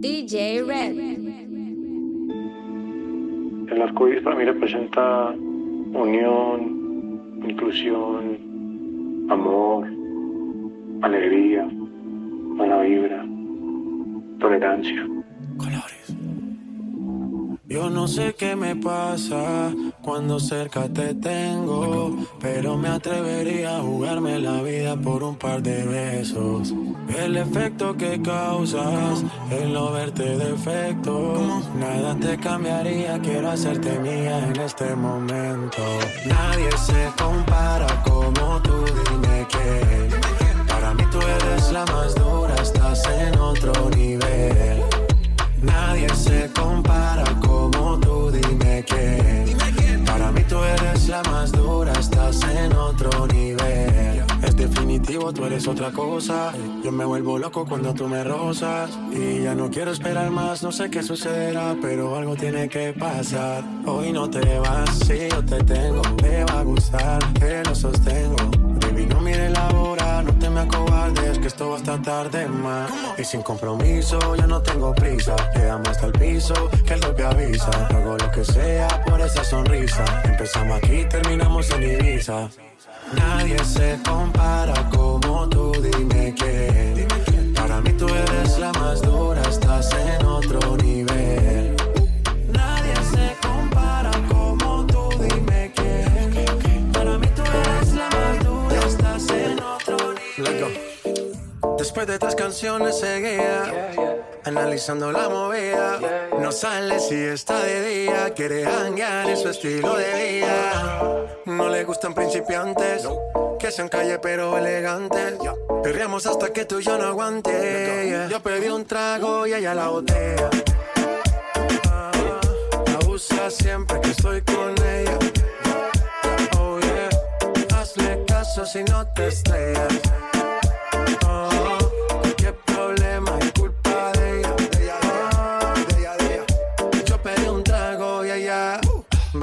DJ Red. El arco iris para mí representa unión, inclusión, amor, alegría, buena vibra, tolerancia. Yo no sé qué me pasa cuando cerca te tengo, pero me atrevería a jugarme la vida por un par de besos. El efecto que causas, el no verte defecto, nada te cambiaría, quiero hacerte mía en este momento. Nadie se compara como tú, dime que para mí tú eres la más dura, estás en otro nivel. Nadie se compara como tú, dime que eres la más dura, estás en otro nivel. Es definitivo, tú eres otra cosa. Yo me vuelvo loco cuando tú me rozas. Y ya no quiero esperar más, no sé qué sucederá, pero algo tiene que pasar. Hoy no te vas, si yo te tengo, me va a gustar, que lo sostengo. Baby, no mire la hora, te me acobardes, que esto va hasta tarde más. Y sin compromiso, ya no tengo prisa. Quedamos hasta el piso, que lo que avisa. Hago lo que sea por esa sonrisa. Empezamos aquí, terminamos en Ibiza. Nadie se compara como tú, dime que. Después de tres canciones seguía analizando la movida. No sale si está de día, quiere hanguear en su estilo de vida. No le gustan principiantes, que sean calle pero elegantes. Perreamos hasta que tú y yo no aguante. Yo pedí un trago y ella la botella. Ah, La usa siempre que estoy con ella. Oh yeah, hazle caso si no te estrellas. Oh,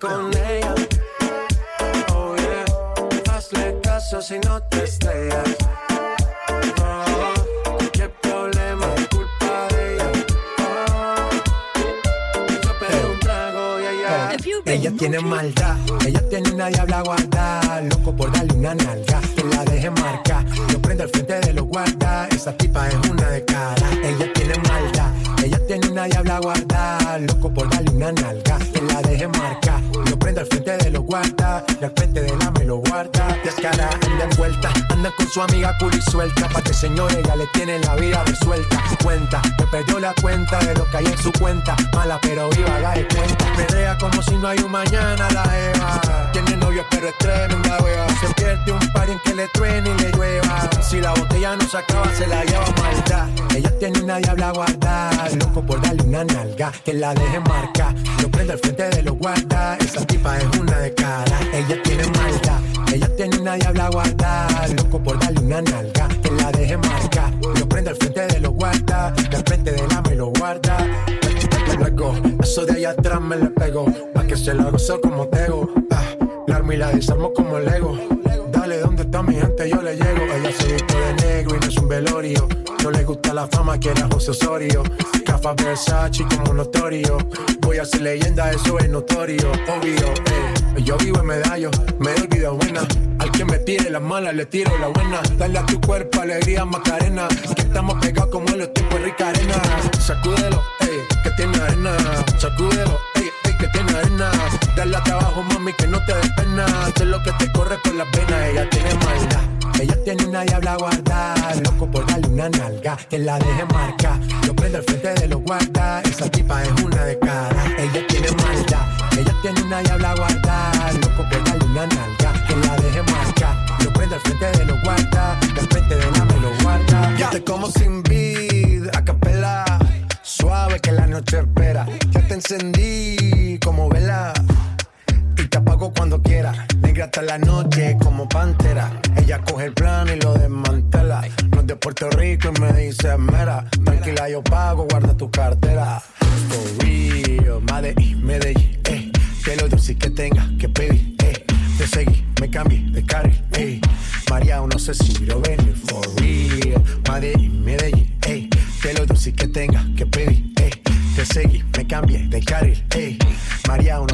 Con ella. Oh yeah, hazle caso si no te estrellas. Oh, qué problema es culpa de ella. Oh, yo pedí un trago y ella. Ella tiene maldad, ella tiene una diabla guarda, loco por darle una nalga, que la deje marcar. Yo prendo al frente de los guardas, esa tipa es una de cara. Ella tiene maldad, ella tiene una diabla guarda, loco por darle una nalga, que la deje marcar. Yo prendo al frente de los guardas, y al frente de la me lo guarda. Descara, anda envuelta, anda con su amiga cool y suelta, pa' que señores ya le tiene la vida resuelta. Cuenta, me perdió la cuenta de lo que hay en su cuenta, mala pero viva, la de cuenta. Pedrea como si no hay un mañana, la Eva. Tiene novio pero es tremenda wea. Se pierde un par en que le truene y le llueva. Si la botella no se acaba, se la lleva maldad. Ella tiene una diabla guarda, loco por darle una nalga, que la deje marcar. Yo prendo al frente de los guardas, esa tipa es una de cara. Ella tiene maldad, ella tiene una diabla guarda, loco por darle una nalga, que la deje marcar. Yo prendo al frente de los guardas, y al frente de la me lo guarda. Luego, eso de allá atrás me le pego, pa' que se la gozo como tego. Ah, la armo y la desarmo como Lego. ¿Dónde está mi gente? Yo le llego. Ella se vistió de negro y no es un velorio. No le gusta la fama, quiere a José Osorio. Cafa Versace como notorio. Voy a ser leyenda, eso es notorio, obvio. Eh. Yo vivo en medallo, me doy vida buena. Al que me tire la mala, le tiro la buena. Dale a tu cuerpo alegría, Macarena. Que estamos pegados como en los tiempos de rica arena. Sacúdelo, ey, que tiene arena. Sacúdelo, que tiene arena. Dale a trabajo, mami, que no te des pena. Sé lo que te corre por las venas, ella tiene maldad. Ella tiene una diabla guarda, loco por darle una nalga, que la deje marca. Lo prende al frente de los guarda, esa tipa es una de cara. Ella tiene maldad, ella tiene una diabla guarda, loco por darle una nalga, que la deje marca. Lo prende al frente de los guarda, al frente de la me lo guarda. Yo te como sin vid, a capela, suave que la noche espera. Encendí como vela y te apago cuando quiera. Negra hasta la noche como pantera. Ella coge el plan y lo desmantela. No es de Puerto Rico y me dice mera. Tranquila, yo pago, guarda tu cartera. For real, Medellín, Medellín, eh. Que lo dulce que tenga que pedir, eh. Te seguí, me cambié de carril, eh. María, no sé si lo venir,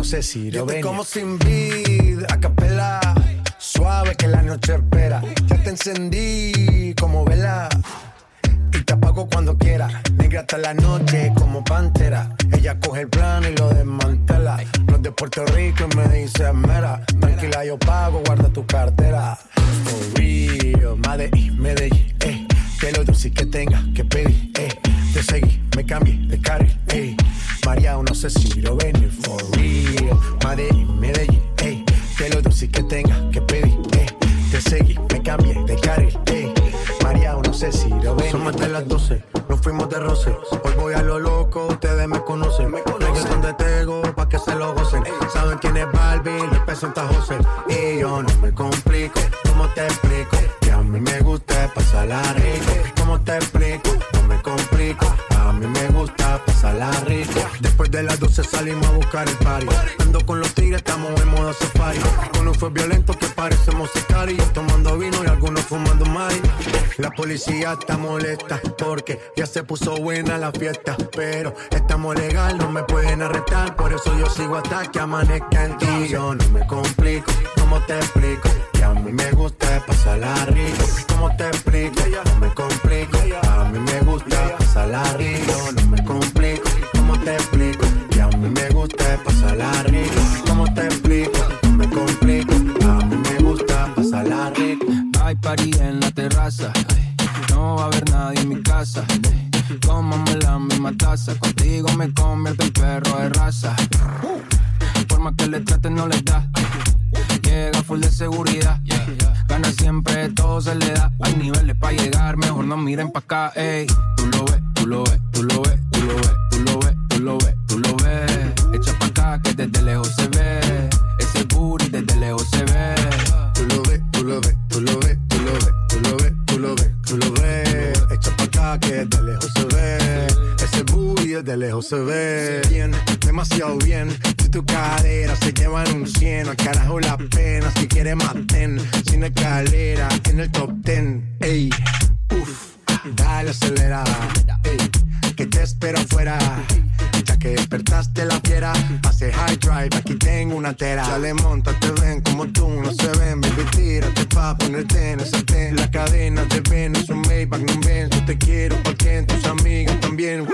sé si lo ven. como sin vid, a capela. Suave que la noche espera. Ya te encendí como vela. Y te apago cuando quiera. Negra hasta la noche como pantera. Ella coge el plano y lo desmantela. No es de Puerto Rico y me dice mera. Tranquila, yo pago, guarda tu cartera. For real, Medellín, Medellín, eh. Que lo dulce que tenga que pedir, eh. Te seguí, me cambié de carril, ey. María, no sé si lo venir, for real. Medellín, ey. Que lo dulce que tenga que pedir, ey. Te seguí, me cambié de carril, ey. María, no sé si lo venir. Somos de las 12, nos fuimos de roce. Hoy voy a lo loco, ustedes me conocen. Me conocen donde tengo, pa' que se lo gocen. Saben quién es Barbie, le presenta José. Y yo no me complico, ¿cómo te explico? A mí me gusta pasarla rico. ¿Cómo te explico? No me complico. A mí me gusta pasarla rico. Después de las 12 salimos a buscar el party. Ando con los tigres, estamos en modo safari. Uno fue violento que parecemos y Tomando vino y algunos fumando mari. La policía está molesta porque ya se puso buena la fiesta. Pero estamos legal, no me pueden arrestar. Por eso yo sigo hasta que amanezca en ti. Yo no me complico, ¿cómo te explico? A mí me gusta pasarla rico. ¿Cómo te explico? No me complico. A mí me gusta pasarla rico. Gana siempre, todo se le da. Hay niveles para llegar, mejor no miren pa' acá, ey. Tú lo ves, tú lo ves, tú lo ves, tú lo ves, tú lo ves, tú lo ves, tú lo ves. Echa pa' acá que desde lejos se ve. Lejos se ve. Bien, demasiado bien. Si tu cadera se llevan un 100, al carajo la pena. Si quieres maten, sin escalera, en el top 10. Ey, uff, dale acelerada. Ey, que te espero afuera. Ya que despertaste la fiera, pase high drive, aquí tengo una tera. Dale, montate, ven como tú no se ven, baby, tírate pa' ponerte en esa ten. La cadena te ven, es un Maybach, no ven, yo te quiero porque tus amigas también.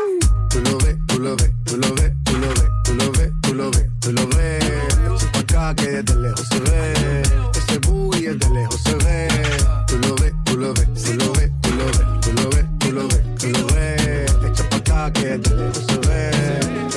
Tú lo ves, tú lo ves, tú lo ves, tú lo ves, tú lo ves, tú lo ves, tú lo ves. Echa pa' acá que desde lejos se ve. Ese booty desde lejos se ve. Tú lo ves, tú lo ves, tú lo ves, tú lo ves, tú lo ves, tú lo ves, tú lo ves. Echa pa' acá que desde lejos se ve.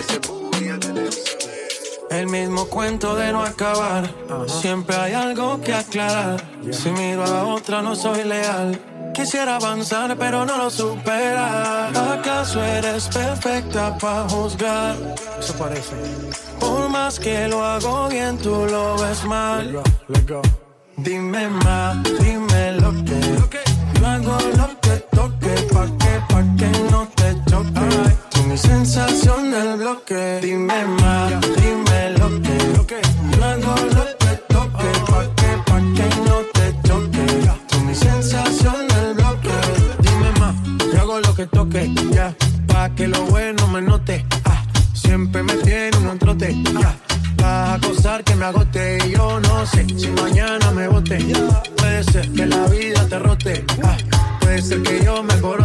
Ese booty desde lejos se ve. El mismo cuento de no acabar. Siempre hay algo que aclarar. Si miro a otra, no soy leal. Quisiera avanzar, pero no lo supera. ¿Acaso eres perfecta para juzgar? Eso parece. Por más que lo hago bien, tú lo ves mal. Go, let go. Dime más, dime lo que. Yo hago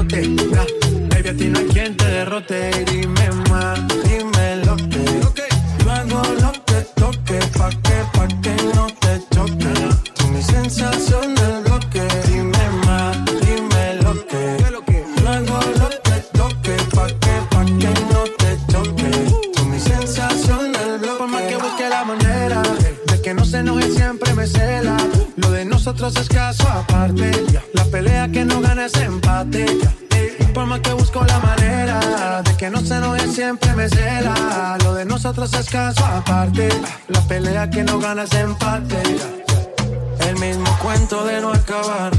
Baby, a ti no hay quien te derrote. Dime más, siempre me cela. Lo de nosotros es caso aparte. La pelea que no gana es empate. El mismo cuento de no acabar.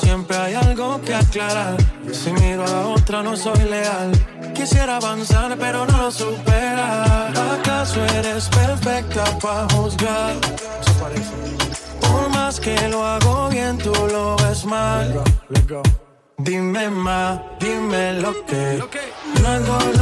Siempre hay algo que aclarar. Si miro a la otra no soy leal. Quisiera avanzar pero no lo supera. ¿Acaso eres perfecta para juzgar? Por más que lo hago bien, tú lo ves mal. Dime más, dime lo que. No hago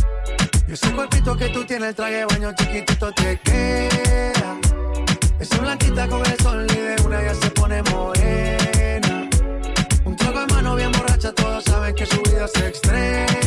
Ese cuerpito que tú tienes, el traje de baño chiquitito te queda. Esa blanquita con el sol y de una ya se pone morena. Un trago de mano bien borracha, todos saben que su vida es extrema.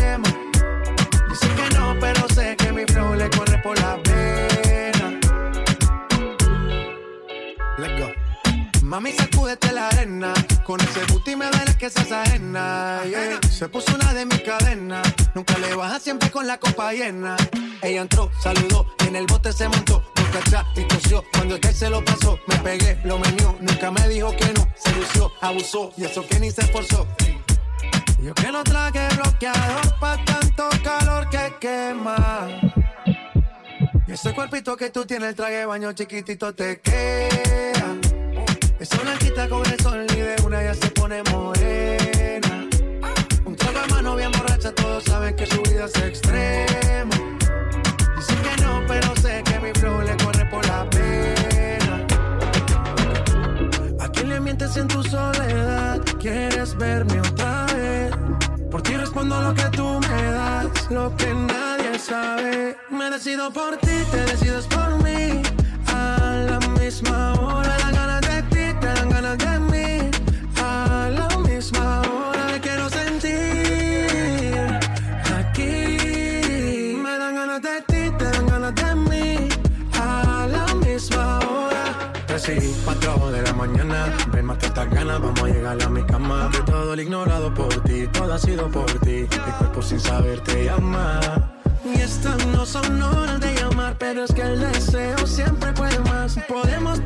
Mami, sacúdete la arena. Con ese booty me duele que se ajena. Yeah. Se puso una de mis cadenas. Nunca le baja siempre con la copa llena. Ella entró, saludó y en el bote se montó. No cacha y tosió. Cuando el se lo pasó, me pegué, lo menió. Nunca me dijo que no. Se lució, abusó y eso que ni se esforzó. Yo que no traje bloqueador pa' tanto calor que quema. Y ese cuerpito que tú tienes, el traje baño chiquitito te queda. Esa blanquita con el sol y de una ya se pone morena. Un trago de mano bien borracha, todos saben que su vida es extrema. Dice que no, pero sé que mi flow le corre por la pena. ¿A quién le mientes en tu soledad? ¿Quieres verme otra vez? Por ti respondo lo que tú me das, lo que nadie sabe. Me decido por ti, te decides por mí. A la misma hora, de mí. A la misma hora, quiero sentir aquí. Me dan ganas de ti, te dan ganas de mí. A la misma hora. 3 y 4 de la mañana, ven más estas ganas, vamos a llegar a mi cama. De todo el ignorado por ti, todo ha sido por ti. Mi cuerpo sin saber te llama. Y estas no son horas de llamar, pero es que el deseo siempre puede más. Podemos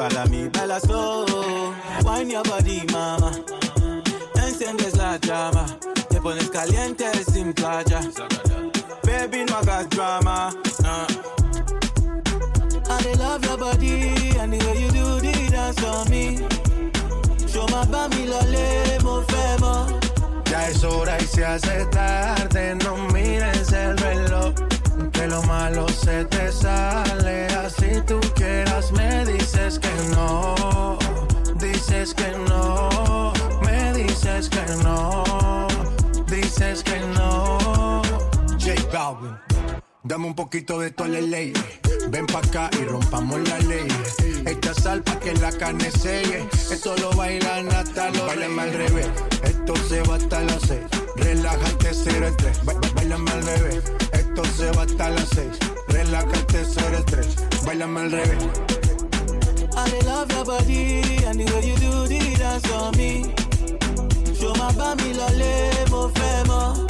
Para mí, baila slow. Wine your body, mama. Enciendes la llama. Te pones caliente sin playa. Baby, no hagas drama. Uh. I love your body and the way you do the dance for me. Show my bami lole, mo fẹ́ mọ́. Ya es hora y se hace tarde, no mires el reloj. Que lo malo se te sale, así tú dame un poquito de toda la ley. Ven pa' acá y rompamos la ley. Echa sal pa' que la carne selle. Esto lo bailan hasta los Bailame al revés. Esto se va hasta las seis. Relájate, cero el tres. Ba- ba- Bailame al revés. Esto se va hasta las seis. Relájate, cero el tres. Bailame al revés. I love your body and the way you do the dance for me. Show my bami lole, mo fẹ́ mọ́.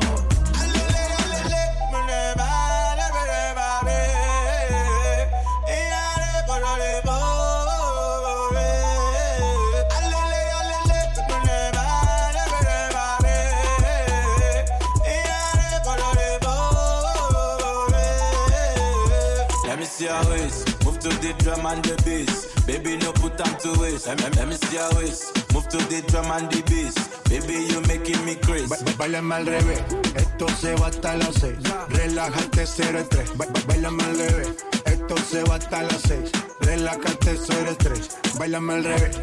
See your waist. Move to the drum and the bass. Baby, no put time to waste. Let me, let me see your waist. Move to the drum and the bass. Baby, you making me crazy. Ba- ba- Bailame al revés, esto se va hasta las seis. Relájate, cero estrés. Ba- ba- Bailame al revés, esto se va hasta las seis. Relájate, cero estrés. Bailame al revés.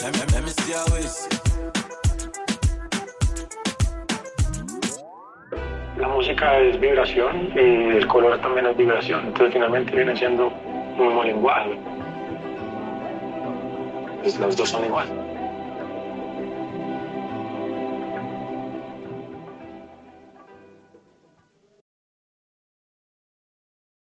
Let me, let me see your waist. La música es vibración y el color también es vibración. Entonces finalmente viene siendo un mismo lenguaje. Los dos son igual.